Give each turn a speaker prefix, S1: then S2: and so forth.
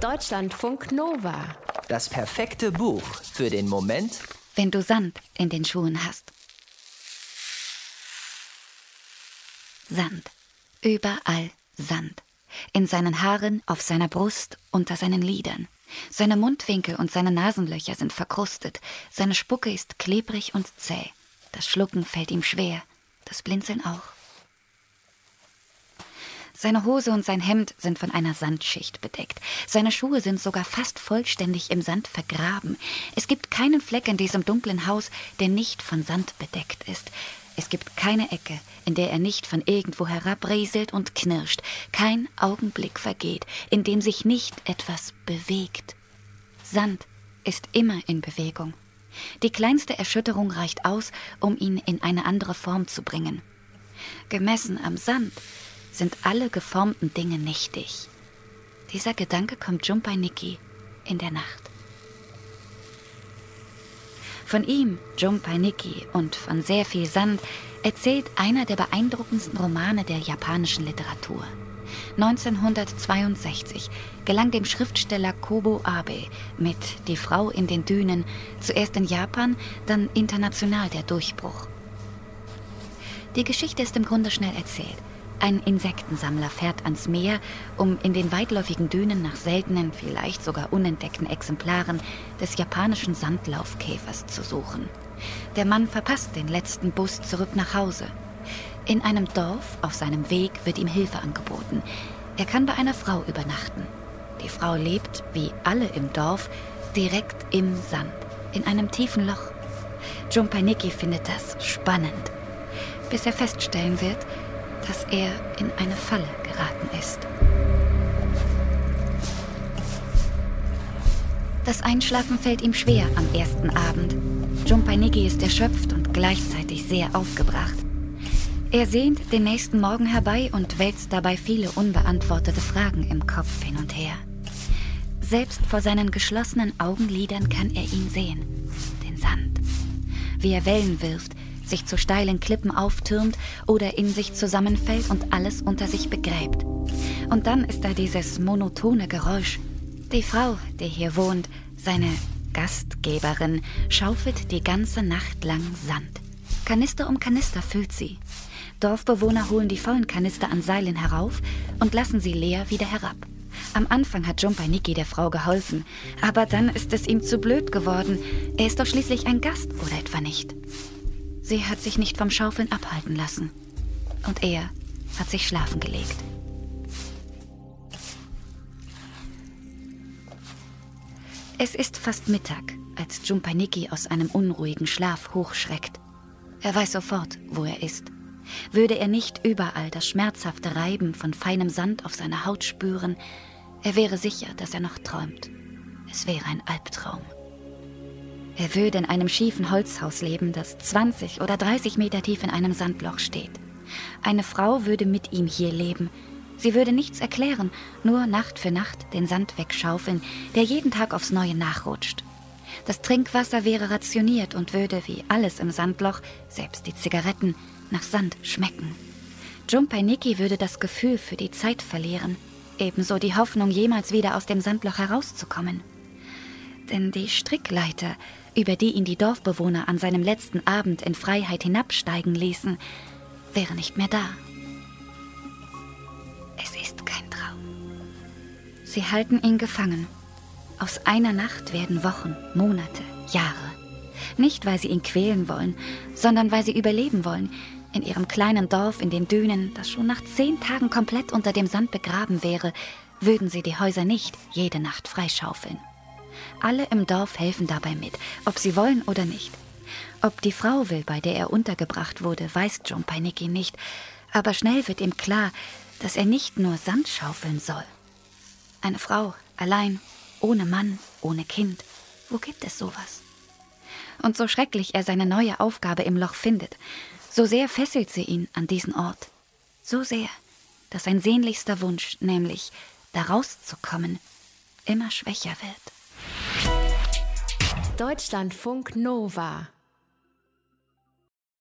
S1: Deutschlandfunk Nova.
S2: Das perfekte Buch für den Moment,
S3: wenn du Sand in den Schuhen hast. Sand. Überall Sand. In seinen Haaren, auf seiner Brust, unter seinen Lidern. Seine Mundwinkel und seine Nasenlöcher sind verkrustet. Seine Spucke ist klebrig und zäh. Das Schlucken fällt ihm schwer, das Blinzeln auch. Seine Hose und sein Hemd sind von einer Sandschicht bedeckt. Seine Schuhe sind sogar fast vollständig im Sand vergraben. Es gibt keinen Fleck in diesem dunklen Haus, der nicht von Sand bedeckt ist. Es gibt keine Ecke, in der er nicht von irgendwo herabrieselt und knirscht. Kein Augenblick vergeht, in dem sich nicht etwas bewegt. Sand ist immer in Bewegung. Die kleinste Erschütterung reicht aus, um ihn in eine andere Form zu bringen. Gemessen am Sand sind alle geformten Dinge nichtig. Dieser Gedanke kommt Jumpai Niki in der Nacht. Von ihm, Jumpai Niki, und von sehr viel Sand erzählt einer der beeindruckendsten Romane der japanischen Literatur. 1962 gelang dem Schriftsteller Kobo Abe mit Die Frau in den Dünen zuerst in Japan, dann international der Durchbruch. Die Geschichte ist im Grunde schnell erzählt. Ein Insektensammler fährt ans Meer, um in den weitläufigen Dünen nach seltenen, vielleicht sogar unentdeckten Exemplaren des japanischen Sandlaufkäfers zu suchen. Der Mann verpasst den letzten Bus zurück nach Hause. In einem Dorf auf seinem Weg wird ihm Hilfe angeboten. Er kann bei einer Frau übernachten. Die Frau lebt, wie alle im Dorf, direkt im Sand, in einem tiefen Loch. Jumpaniki findet das spannend, bis er feststellen wird, dass er in eine Falle geraten ist. Das Einschlafen fällt ihm schwer am ersten Abend. Jumpainigi ist erschöpft und gleichzeitig sehr aufgebracht. Er sehnt den nächsten Morgen herbei und wälzt dabei viele unbeantwortete Fragen im Kopf hin und her. Selbst vor seinen geschlossenen Augenlidern kann er ihn sehen, den Sand. Wie er Wellen wirft, sich zu steilen Klippen auftürmt oder in sich zusammenfällt und alles unter sich begräbt. Und dann ist da dieses monotone Geräusch. Die Frau, die hier wohnt, seine Gastgeberin, schaufelt die ganze Nacht lang Sand. Kanister um Kanister füllt sie. Dorfbewohner holen die vollen Kanister an Seilen herauf und lassen sie leer wieder herab. Am Anfang hat Jumpai Niki der Frau geholfen, aber dann ist es ihm zu blöd geworden. Er ist doch schließlich ein Gast, oder etwa nicht? Sie hat sich nicht vom Schaufeln abhalten lassen. Und er hat sich schlafen gelegt. Es ist fast Mittag, als Jumpaniki aus einem unruhigen Schlaf hochschreckt. Er weiß sofort, wo er ist. Würde er nicht überall das schmerzhafte Reiben von feinem Sand auf seiner Haut spüren, er wäre sicher, dass er noch träumt. Es wäre ein Albtraum. Er würde in einem schiefen Holzhaus leben, das 20 oder 30 Meter tief in einem Sandloch steht. Eine Frau würde mit ihm hier leben. Sie würde nichts erklären, nur Nacht für Nacht den Sand wegschaufeln, der jeden Tag aufs Neue nachrutscht. Das Trinkwasser wäre rationiert und würde, wie alles im Sandloch, selbst die Zigaretten, nach Sand schmecken. Jumpai Niki würde das Gefühl für die Zeit verlieren, ebenso die Hoffnung, jemals wieder aus dem Sandloch herauszukommen. Denn die Strickleiter, über die ihn die Dorfbewohner an seinem letzten Abend in Freiheit hinabsteigen ließen, wäre nicht mehr da. Es ist kein Traum. Sie halten ihn gefangen. Aus einer Nacht werden Wochen, Monate, Jahre. Nicht, weil sie ihn quälen wollen, sondern weil sie überleben wollen. In ihrem kleinen Dorf in den Dünen, das schon nach zehn Tagen komplett unter dem Sand begraben wäre, würden sie die Häuser nicht jede Nacht freischaufeln. Alle im Dorf helfen dabei mit, ob sie wollen oder nicht. Ob die Frau will, bei der er untergebracht wurde, weiß John Peinecki nicht, aber schnell wird ihm klar, dass er nicht nur Sand schaufeln soll. Eine Frau, allein, ohne Mann, ohne Kind. Wo gibt es sowas? Und so schrecklich er seine neue Aufgabe im Loch findet, so sehr fesselt sie ihn an diesen Ort. So sehr, dass sein sehnlichster Wunsch, nämlich da rauszukommen, immer schwächer wird.
S1: Deutschlandfunk Nova